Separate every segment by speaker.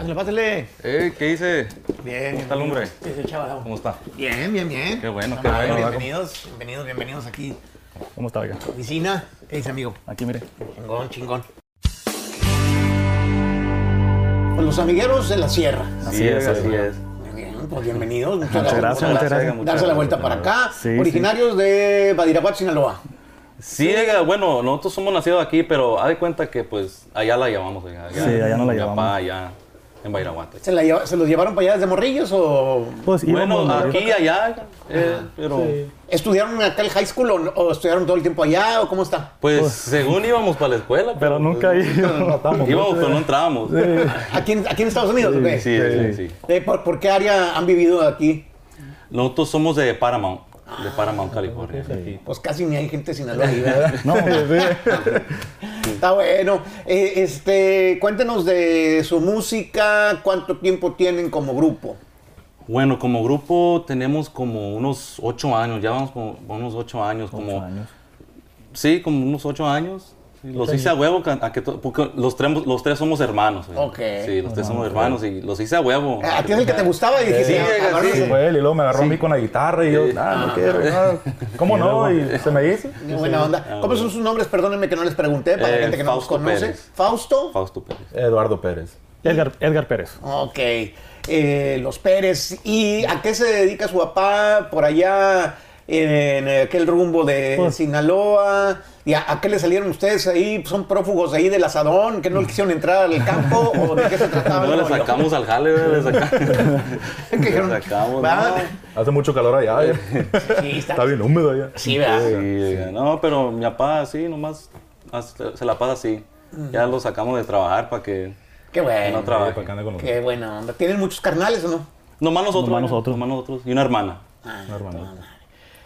Speaker 1: Pásale, pásale.
Speaker 2: Eh, ¿qué dice?
Speaker 1: Bien.
Speaker 2: ¿Cómo está el hombre?
Speaker 1: ¿Qué dice el chaval?
Speaker 2: ¿Cómo está?
Speaker 1: Bien, bien, bien.
Speaker 2: Qué bueno,
Speaker 1: No,
Speaker 2: qué bueno.
Speaker 1: Bienvenidos, bienvenidos, bienvenidos aquí.
Speaker 3: ¿Cómo está, oiga?
Speaker 1: Oficina. ¿Qué dice, amigo?
Speaker 3: Aquí, mire.
Speaker 1: Chingón, chingón. Pues los amigueros de la sierra.
Speaker 2: Así es, así es.
Speaker 1: Muy bien, pues bienvenidos. Muchas,
Speaker 3: Muchas gracias, muchas gracias.
Speaker 2: muchas
Speaker 1: Darse la
Speaker 2: gracias.
Speaker 1: vuelta para acá.
Speaker 3: Sí,
Speaker 1: Originarios de Badiraguato, Sinaloa.
Speaker 2: Sí, oiga, bueno, nosotros somos nacidos aquí, pero haz de cuenta que pues allá la llamamos, oiga.
Speaker 3: Sí, allá no la
Speaker 2: mi
Speaker 3: llamamos.
Speaker 2: Papá allá en Bairaguate.
Speaker 1: ¿Se, la lleva- ¿Se los llevaron para allá desde morrillos o
Speaker 3: Pues
Speaker 2: Bueno,
Speaker 3: íbamos
Speaker 2: aquí y allá, eh, pero
Speaker 3: Sí.
Speaker 1: estudiaron acá el high school o, o estudiaron todo el tiempo allá o cómo está?
Speaker 2: pues
Speaker 3: Pues-
Speaker 2: según íbamos para la escuela.
Speaker 3: Pero nunca
Speaker 2: pues,
Speaker 3: íbamos.
Speaker 2: Íbamos, pero no entrábamos.
Speaker 1: ¿Aquí en, aquí en Estados Unidos? o qué?
Speaker 2: Sí, sí, sí.
Speaker 1: ¿por, por qué área han vivido aquí?
Speaker 2: Nosotros somos de Paramount, de Paramount, California.
Speaker 1: Pues casi ni hay gente de Sinaloa ahí, ¿verdad?
Speaker 3: No, sí.
Speaker 1: Está bueno. Eh, este, cuéntenos de su música, cuánto tiempo tienen como grupo.
Speaker 2: Bueno, como grupo tenemos como unos ocho años, ya vamos como unos ocho años, como
Speaker 3: Ocho años.
Speaker 2: sí, como unos ocho años. Sí, Los hice a huevo, a que porque los tres, los tres somos hermanos. oiga.
Speaker 1: Ok.
Speaker 2: Sí, los tres somos hermanos y los hice a huevo.
Speaker 1: ¿A ti es el que te gustaba? Y dijiste,
Speaker 2: Sí,
Speaker 1: "Ah,
Speaker 2: oiga,
Speaker 1: cabrón,
Speaker 2: sí.
Speaker 3: Fue él y luego me agarró a mí con la guitarra y yo,
Speaker 2: Sí.
Speaker 3: ah, no quiero, no. ¿Cómo no? Y se me hizo.
Speaker 1: Qué buena onda. ¿Cómo son sus nombres? Perdónenme que no les pregunté para la
Speaker 2: Eh,
Speaker 1: gente que no los conoce.
Speaker 2: Pérez.
Speaker 1: Fausto.
Speaker 2: Fausto Pérez.
Speaker 3: Eduardo Pérez.
Speaker 1: Edgar.
Speaker 3: Edgar, Edgar Pérez.
Speaker 1: Ok. Eh, los Pérez. ¿Y a qué se dedica su papá por allá en aquel rumbo de
Speaker 3: Pues-
Speaker 1: Sinaloa? ¿Y a, a qué le salieron ustedes ahí? ¿Son prófugos ahí del asadón? ¿Que no quisieron entrar al campo? ¿O de qué se trataba?
Speaker 2: No, le sacamos al jale, le sacamos.
Speaker 1: ¿Qué dijeron?
Speaker 2: Le sacamos,
Speaker 1: ¿Va?
Speaker 3: Hace mucho calor allá. eh.
Speaker 1: Sí, está,
Speaker 3: Está bien húmedo allá.
Speaker 1: Sí, ¿verdad?
Speaker 2: Sí, oiga, no, pero mi papá sí, nomás se la pasa así. Ya lo sacamos de trabajar para que
Speaker 1: Qué bueno.
Speaker 2: no trabaje.
Speaker 3: para que ande con los-
Speaker 1: Qué buena onda. ¿Tienen muchos carnales o no?
Speaker 2: Nomás nosotros.
Speaker 3: Nomás
Speaker 2: oiga,
Speaker 3: nosotros.
Speaker 2: Nomás nosotros. Y una hermana.
Speaker 1: Ah,
Speaker 3: Una hermanita.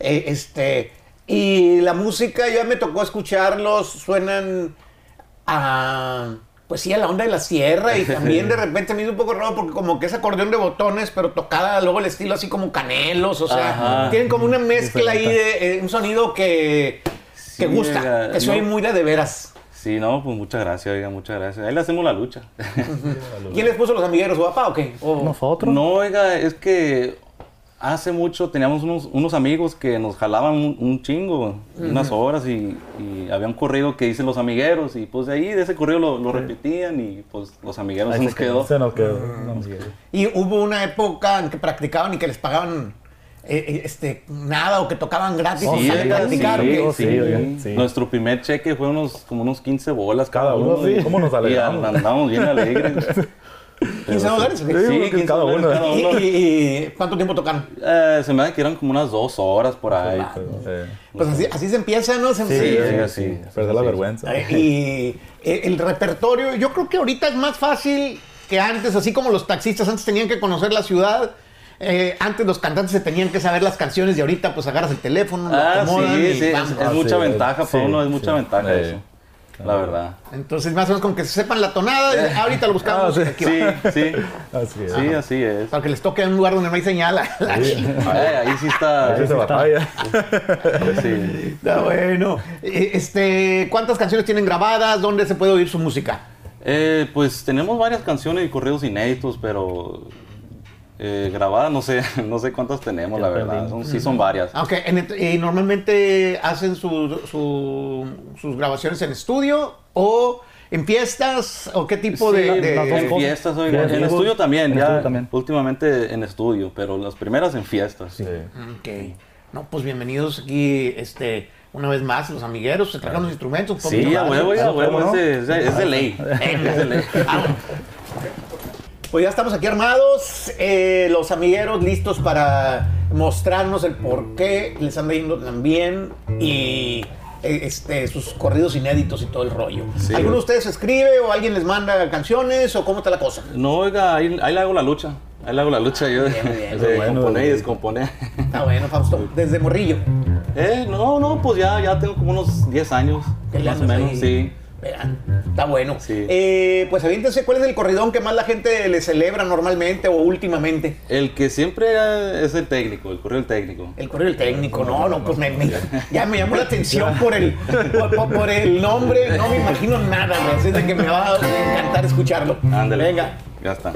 Speaker 1: Eh, este, y la música, ya me tocó escucharlos, suenan a, pues sí, a la onda de la sierra y también de repente me hizo un poco raro porque como que es acordeón de botones, pero tocada luego el estilo así como canelos, o sea,
Speaker 2: Ajá.
Speaker 1: tienen como una mezcla ahí de eh, un sonido que, que gusta,
Speaker 2: oiga,
Speaker 1: que soy
Speaker 2: no.
Speaker 1: muy de de veras.
Speaker 2: Sí, no, pues muchas gracias, oiga, muchas gracias. Ahí le hacemos la lucha.
Speaker 1: ¿Quién les puso los amigueros, su papá o qué? O-
Speaker 3: Nosotros.
Speaker 2: No, oiga, es que hace mucho teníamos unos, unos amigos que nos jalaban un, un chingo, unas horas y, y había un corrido que dicen los amigueros y pues de ahí, de ese corrido lo, lo repetían y pues los amigueros
Speaker 3: Ahí
Speaker 2: nos
Speaker 3: se
Speaker 2: quedó.
Speaker 3: Se nos quedó. No nos quedó.
Speaker 1: Y hubo una época en que practicaban y que les pagaban eh, eh, este, nada o que tocaban gratis.
Speaker 3: Oh,
Speaker 1: y
Speaker 3: sí,
Speaker 1: salen a
Speaker 3: sí,
Speaker 1: practicar,
Speaker 3: sí, sí. sí.
Speaker 2: Nuestro primer cheque fue unos, como unos 15 bolas cada,
Speaker 3: Cada uno,
Speaker 2: y-
Speaker 3: sí. ¿Cómo nos
Speaker 2: Y
Speaker 3: alegramos?
Speaker 2: andamos bien alegres.
Speaker 1: 15 dólares.
Speaker 3: Sí,
Speaker 2: Sí,
Speaker 3: porque
Speaker 2: 15
Speaker 3: cada uno.
Speaker 2: cada
Speaker 1: ¿Y,
Speaker 2: uno.
Speaker 1: y- y cuánto tiempo tocaron?
Speaker 2: Eh, se me da que eran como unas dos horas por ahí.
Speaker 3: Eh,
Speaker 1: Pues así, así se empieza, ¿no? Se-
Speaker 2: Sí, sí, sí.
Speaker 3: Perder la vergüenza.
Speaker 1: Eh, y eh, el repertorio, yo creo que ahorita es más fácil que antes, así como los taxistas antes tenían que conocer la ciudad. eh, antes los cantantes se tenían que saber las canciones y ahorita pues agarras el teléfono, lo
Speaker 2: Ah,
Speaker 1: acomodan
Speaker 2: sí,
Speaker 1: y
Speaker 2: sí, es, mucha
Speaker 3: sí,
Speaker 2: ventaja
Speaker 3: sí,
Speaker 2: para uno, es mucha
Speaker 3: sí.
Speaker 2: ventaja
Speaker 3: Eh,
Speaker 2: eso. La verdad.
Speaker 1: Entonces más o menos con que sepan la tonada, y ahorita lo buscamos.
Speaker 3: Ah, sí.
Speaker 1: aquí
Speaker 2: Sí, sí.
Speaker 3: Así es.
Speaker 2: Sí, así es.
Speaker 1: Para que les toque en un lugar donde no hay señal.
Speaker 2: Eh, ahí sí está.
Speaker 3: Ahí
Speaker 2: ahí
Speaker 3: batalla.
Speaker 2: sí.
Speaker 1: Está bueno. Eh, Este, ¿Cuántas canciones tienen grabadas? ¿Dónde se puede oír su música?
Speaker 2: Eh, pues tenemos varias canciones y correos inéditos, pero eh, grabadas no sé, no sé cuántas tenemos, la verdad. Son- sí son varias.
Speaker 1: Aunque y normalmente hacen su- su- sus grabaciones en estudio o en fiestas o qué tipo
Speaker 2: Sí,
Speaker 1: de, de-
Speaker 3: las dos
Speaker 2: en fiestas, oiga,
Speaker 3: Sí,
Speaker 2: en estudio también,
Speaker 3: En
Speaker 2: ya,
Speaker 3: estudio también.
Speaker 2: últimamente en estudio, pero las primeras en fiestas.
Speaker 3: Sí.
Speaker 1: Ok. No, pues bienvenidos aquí, este, una vez más, los amigueros, se trajeron los instrumentos.
Speaker 2: Sí, a huevo, a huevo, es de, es ley. Es de ley.
Speaker 1: Pues ya estamos aquí armados, eh, los amigueros listos para mostrarnos el por qué les anda yendo tan bien y eh, este, sus corridos inéditos y todo el rollo.
Speaker 2: Sí.
Speaker 1: ¿Alguno de ustedes escribe o alguien les manda canciones o cómo está la cosa?
Speaker 2: No, oiga, ahí, ahí le hago la lucha. Ahí le hago la lucha yo
Speaker 1: Bien, bien.
Speaker 2: de
Speaker 3: Bueno,
Speaker 2: componer y
Speaker 3: de-
Speaker 2: descomponer.
Speaker 1: Está bueno, Fausto, desde morrillo.
Speaker 2: Eh, no, no, pues ya, ya tengo como unos 10 años.
Speaker 1: ¿Qué le
Speaker 2: Más o menos,
Speaker 1: ahí?
Speaker 2: sí.
Speaker 1: Está bueno.
Speaker 2: Sí.
Speaker 1: Eh, pues aviéntense, ¿cuál es el corridón que más la gente le celebra normalmente o últimamente?
Speaker 2: El que siempre era- es el técnico, el correo del técnico.
Speaker 1: El correo del técnico, no, no, pues me, me- ya me llamó la atención por el, por, el nombre, no me imagino nada, así de que me va a encantar escucharlo.
Speaker 2: Ándale.
Speaker 1: Venga.
Speaker 2: Ya está.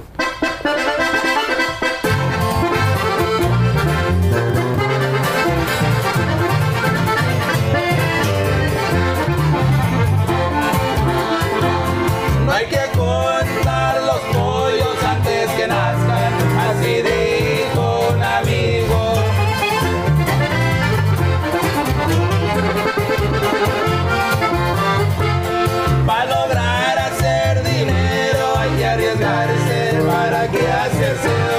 Speaker 2: Que hacerse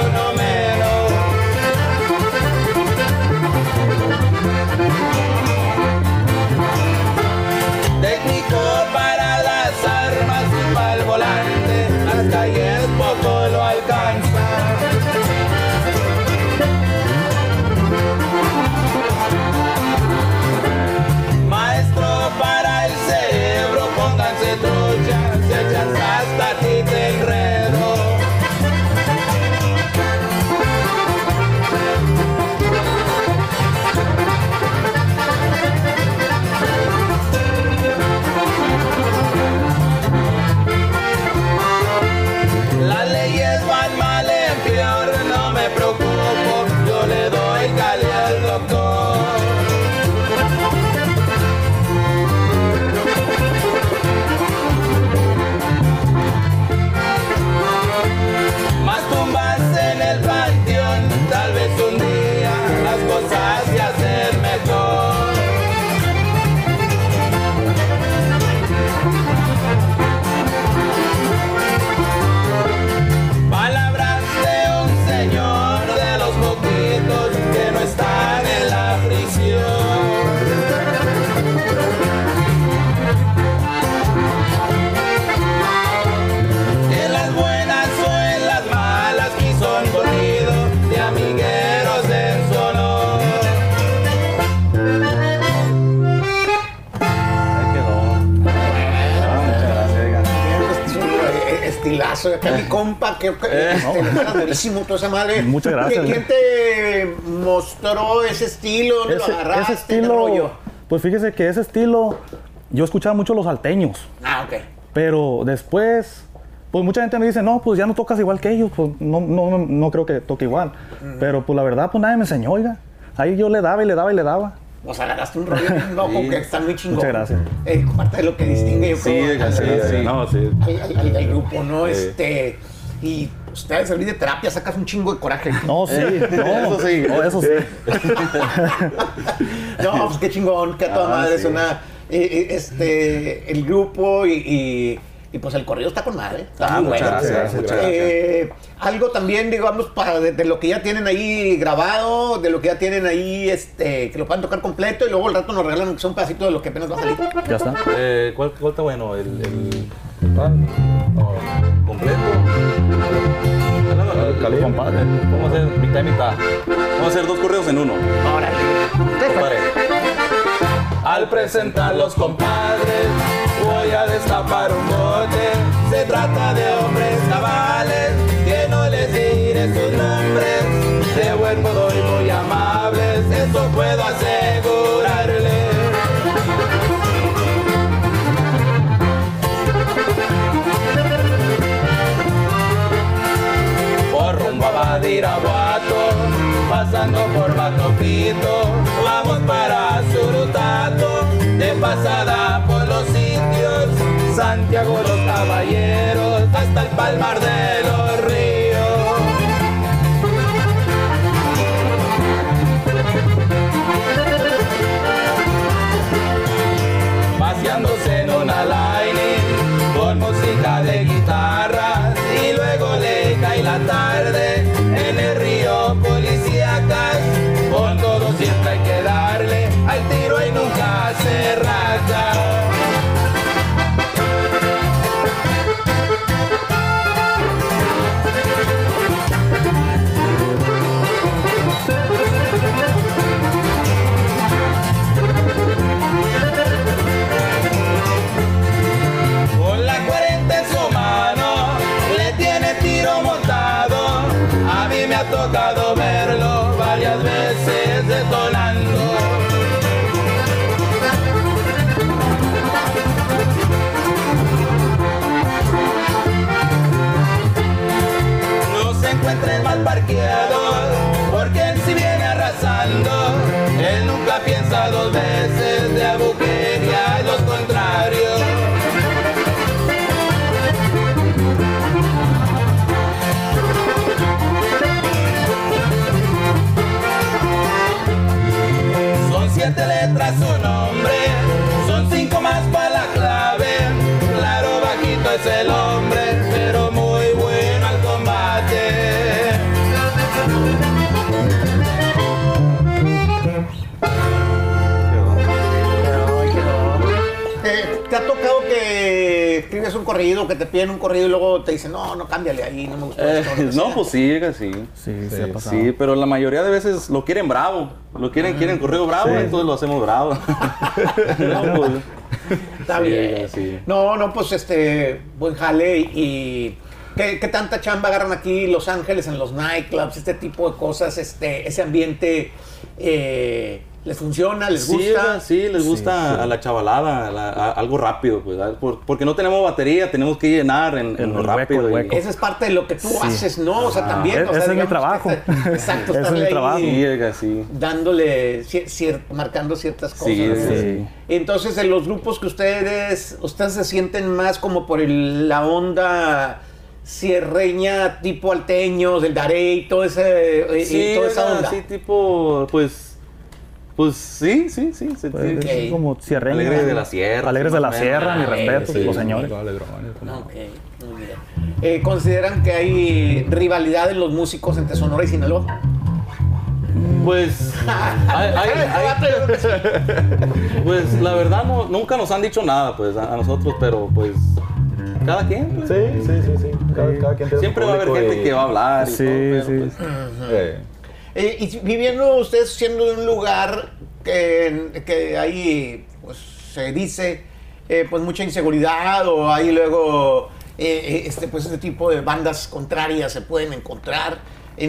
Speaker 1: Acá mi compa, que, que
Speaker 2: Eh,
Speaker 1: este, está durísimo toda esa madre.
Speaker 3: Muchas gracias.
Speaker 1: ¿Quién te mostró ese estilo? ¿Dónde lo
Speaker 3: Ese,
Speaker 1: agarraste?
Speaker 3: ese
Speaker 1: ¿Qué
Speaker 3: estilo,
Speaker 1: rollo?
Speaker 3: pues fíjese que ese estilo, yo escuchaba mucho los salteños,
Speaker 1: Ah, ok.
Speaker 3: pero después, pues mucha gente me dice, no, pues ya no tocas igual que ellos, pues no, no, no, no creo que toque igual. Pero pues la verdad, pues nadie me enseñó, oiga. Ahí yo le daba y le daba y le daba.
Speaker 1: Nos agarraste un rollo bien loco
Speaker 2: Sí.
Speaker 1: que está muy chingón.
Speaker 3: Muchas gracias.
Speaker 1: Eh, parte de lo que distingue, yo
Speaker 2: Sí,
Speaker 1: creo, al-
Speaker 2: sí,
Speaker 1: al-
Speaker 2: sí.
Speaker 3: No, sí.
Speaker 1: al, al- al grupo, ¿no?
Speaker 2: Sí.
Speaker 1: Este. Y pues, te ha de servir de terapia, sacas un chingo de coraje.
Speaker 3: No, sí, no.
Speaker 2: Eso sí.
Speaker 3: No, eso sí.
Speaker 1: No, pues qué chingón, que a toda
Speaker 2: Ah,
Speaker 1: madre
Speaker 2: sí.
Speaker 1: es una. eh, eh, este. El grupo y. y- y, pues el corrido está con madre. Está
Speaker 2: Ah,
Speaker 1: muy
Speaker 2: muchas
Speaker 1: bueno.
Speaker 2: gracias, muchas
Speaker 1: Eh, algo también, digamos, para de, de lo que ya tienen ahí grabado, de lo que ya tienen ahí, este, que lo puedan tocar completo y luego al rato nos regalan que son un pedacito de lo que apenas va a salir.
Speaker 3: Ya está.
Speaker 2: Eh, ¿cuál, cuál está bueno? ¿El, el completo?
Speaker 3: Cali, compadre.
Speaker 2: Vamos a hacer mitad y mitad. Vamos a hacer dos correos en uno.
Speaker 1: Órale.
Speaker 2: Compadre. Presentar los compadres, voy a destapar un bote. Se trata de hombres cabales, que no les diré sus nombres. De buen modo y muy amables, eso puedo asegurarle. por rumbo a Badiraguato, pasando por Batopito, pasada por los sitios, Santiago los Caballeros, hasta el Palmar de
Speaker 4: mal parqueados, porque él si viene arrasando, él nunca piensa dos veces
Speaker 1: escribes un corrido, que te piden un corrido y luego te dicen, no, no, cámbiale ahí, no me gustó
Speaker 2: Eh,
Speaker 1: esto,
Speaker 2: no,
Speaker 1: sea"?
Speaker 2: pues sí, sí.
Speaker 3: Sí, sí, ha pasado.
Speaker 2: Sí, pero la mayoría de veces lo quieren bravo. Lo quieren, quieren corrido bravo,
Speaker 3: Sí.
Speaker 2: entonces lo hacemos bravo. no, pues,
Speaker 1: Está
Speaker 2: Sí,
Speaker 1: bien.
Speaker 2: sí.
Speaker 1: No, no, pues este, buen jale y... y ¿qué, qué tanta chamba agarran aquí Los Ángeles en los nightclubs, este tipo de cosas, este, ese ambiente eh, les funciona, les
Speaker 2: sí,
Speaker 1: gusta?
Speaker 2: sí, les gusta
Speaker 3: Sí, sí.
Speaker 2: a la chavalada, a la- a- algo rápido, pues, porque no tenemos batería, tenemos que llenar en, en lo
Speaker 3: hueco,
Speaker 2: rápido. y-.
Speaker 1: Esa es parte de lo que tú haces, ¿no? O sea, también.
Speaker 3: e-
Speaker 1: o sea,
Speaker 3: ese es mi trabajo.
Speaker 1: está- Exacto,
Speaker 3: Ese es mi
Speaker 1: ahí
Speaker 3: trabajo.
Speaker 2: Sí.
Speaker 1: dándole, cier- cier- marcando ciertas cosas.
Speaker 2: Sí,
Speaker 1: ¿no?
Speaker 3: sí.
Speaker 1: Entonces, en los grupos que ustedes, ustedes se sienten más como por el- la onda sierreña, tipo alteño, del Darey, todo ese, eh,
Speaker 2: Sí,
Speaker 1: toda esa onda.
Speaker 2: sí, tipo, pues, pues sí, sí, sí. sí,
Speaker 3: Pues,
Speaker 2: sí.
Speaker 3: es como sierreño.
Speaker 2: Alegres de la Sierra,
Speaker 3: Alegres de la. Sierra, mi
Speaker 1: Ah,
Speaker 3: respeto,
Speaker 1: sí.
Speaker 3: los señores.
Speaker 1: Ok, muy bien. Eh, ¿Consideran que hay rivalidad en los músicos entre Sonora y Sinaloa?
Speaker 2: Pues, hay- hay- hay- pues la verdad no, nunca nos han dicho nada, pues, a, a nosotros, pero pues, cada quien, pues.
Speaker 5: Sí, sí, sí, sí. Cada, cada quien tiene su
Speaker 2: Siempre va a haber gente
Speaker 5: y-
Speaker 2: que va a hablar y
Speaker 3: Sí,
Speaker 2: todo, pero,
Speaker 3: sí.
Speaker 2: pues,
Speaker 5: Eh,
Speaker 1: Eh, y viviendo ustedes siendo de un lugar que, que ahí pues, se dice eh, pues mucha inseguridad o hay luego eh, eh, este pues este tipo de bandas contrarias se pueden encontrar.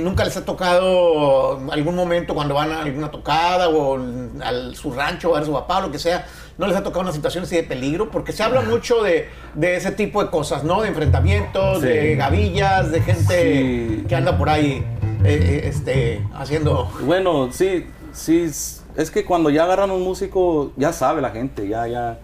Speaker 1: ¿Nunca les ha tocado algún momento cuando van a alguna tocada o a su rancho a su papá o lo que sea? ¿No les ha tocado una situación así de peligro? Porque se habla mucho de, de ese tipo de cosas, ¿no? De enfrentamientos,
Speaker 3: Sí.
Speaker 1: de gavillas, de gente
Speaker 2: Sí.
Speaker 1: que anda por ahí eh, eh, este, haciendo...
Speaker 2: Bueno, sí, sí, es que cuando ya agarran un músico, ya sabe la gente, ya, ya.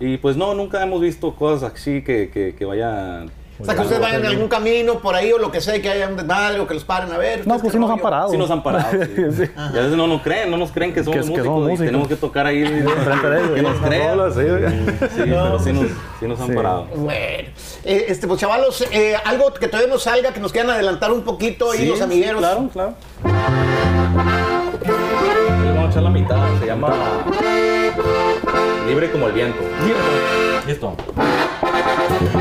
Speaker 2: Y pues no, nunca hemos visto cosas así que, que vayan.
Speaker 1: O sea, que ustedes vayan en algún camino por ahí o lo que sea, que haya un desmadre o que los paren a ver.
Speaker 3: No,
Speaker 1: ¿ustedes
Speaker 3: pues sí nos han parado.
Speaker 2: Sí nos han parado. sí.
Speaker 3: Sí.
Speaker 2: Y a veces no nos creen, no nos creen que somos,
Speaker 3: Que- que
Speaker 2: músicos,
Speaker 3: somos
Speaker 2: y
Speaker 3: músicos.
Speaker 2: tenemos que tocar ahí
Speaker 3: Enfrente de ellos,
Speaker 2: que nos crean.
Speaker 5: rola, sí.
Speaker 2: Sí, pero sí nos, sí nos han
Speaker 3: Sí.
Speaker 2: parado.
Speaker 1: Bueno, eh, este, pues chavalos, eh, algo que todavía no salga, que nos quieran adelantar un poquito ahí
Speaker 2: Sí,
Speaker 1: los
Speaker 2: sí,
Speaker 1: amigueros.
Speaker 2: claro, claro. Le vamos a echar la mitad, se llama Libre como el viento. Listo.
Speaker 4: Yo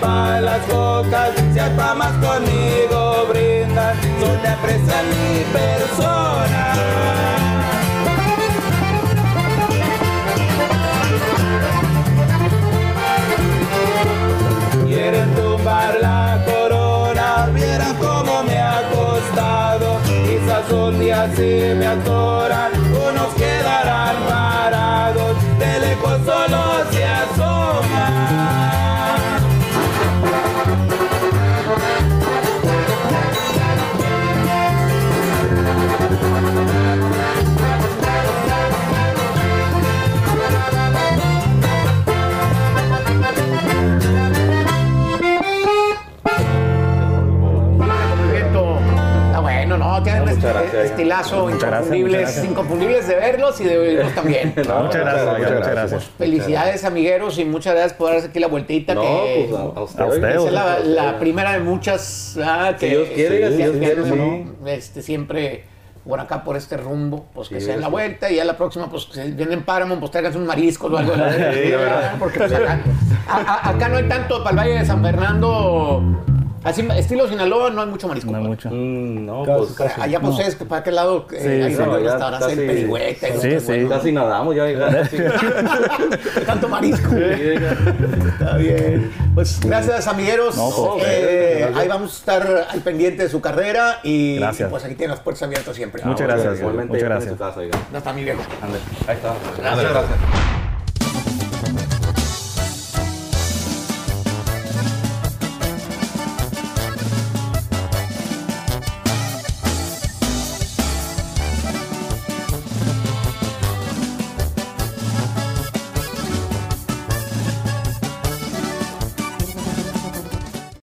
Speaker 4: pa' las cocas, si hay más conmigo brindan, solo aprecian mi persona. Quieren tumbar la corona, vieran cómo me ha costado. Quizás un día si me atoran,
Speaker 1: Inconfundibles, inconfundibles de verlos y de oírlos también.
Speaker 2: No,
Speaker 3: muchas gracias,
Speaker 2: muchas gracias.
Speaker 1: Felicidades, amigueros, y muchas gracias por darse aquí la vueltita.
Speaker 2: No,
Speaker 1: que
Speaker 2: pues a, a usted.
Speaker 3: A usted,
Speaker 2: oiga.
Speaker 1: esa es la, primera de muchas ah, que,
Speaker 2: Si Dios quiere,
Speaker 1: que-
Speaker 2: si Dios
Speaker 1: que
Speaker 2: quiere.
Speaker 1: ¿no? este, siempre por acá, por este rumbo, pues que
Speaker 2: Sí,
Speaker 1: se den la vuelta y ya la próxima, pues si vienen Paramount, pues tráiganse un marisco o algo.
Speaker 2: Sí, la verdad.
Speaker 1: Porque pues, acá, a- a- acá no hay tanto, para el Valle de San Fernando, así estilo Sinaloa, no hay mucho marisco.
Speaker 3: No hay
Speaker 1: compadre.
Speaker 3: mucho.
Speaker 2: Mm, no,
Speaker 5: Casi,
Speaker 2: pues
Speaker 5: casi.
Speaker 1: Allá pues es que para aquel lado eh,
Speaker 3: Sí,
Speaker 1: hay
Speaker 3: sí.
Speaker 1: varios
Speaker 2: No, ya
Speaker 1: restaurantes, el los
Speaker 3: Sí, sí.
Speaker 1: bueno,
Speaker 2: casi nadamos ya. casi.
Speaker 1: tanto marisco. Está bien. Pues gracias, amigueros.
Speaker 3: No, pues,
Speaker 1: Eh,
Speaker 2: gracias.
Speaker 1: ahí vamos a estar al pendiente de su carrera y,
Speaker 3: Gracias.
Speaker 1: y, pues aquí tienen las puertas abiertas siempre.
Speaker 3: Muchas
Speaker 2: Ah,
Speaker 3: gracias,
Speaker 2: Igualmente,
Speaker 3: muchas gracias.
Speaker 2: casa.
Speaker 1: No está mi viejo.
Speaker 2: Ande. Ahí está.
Speaker 1: Gracias.
Speaker 2: Gracias.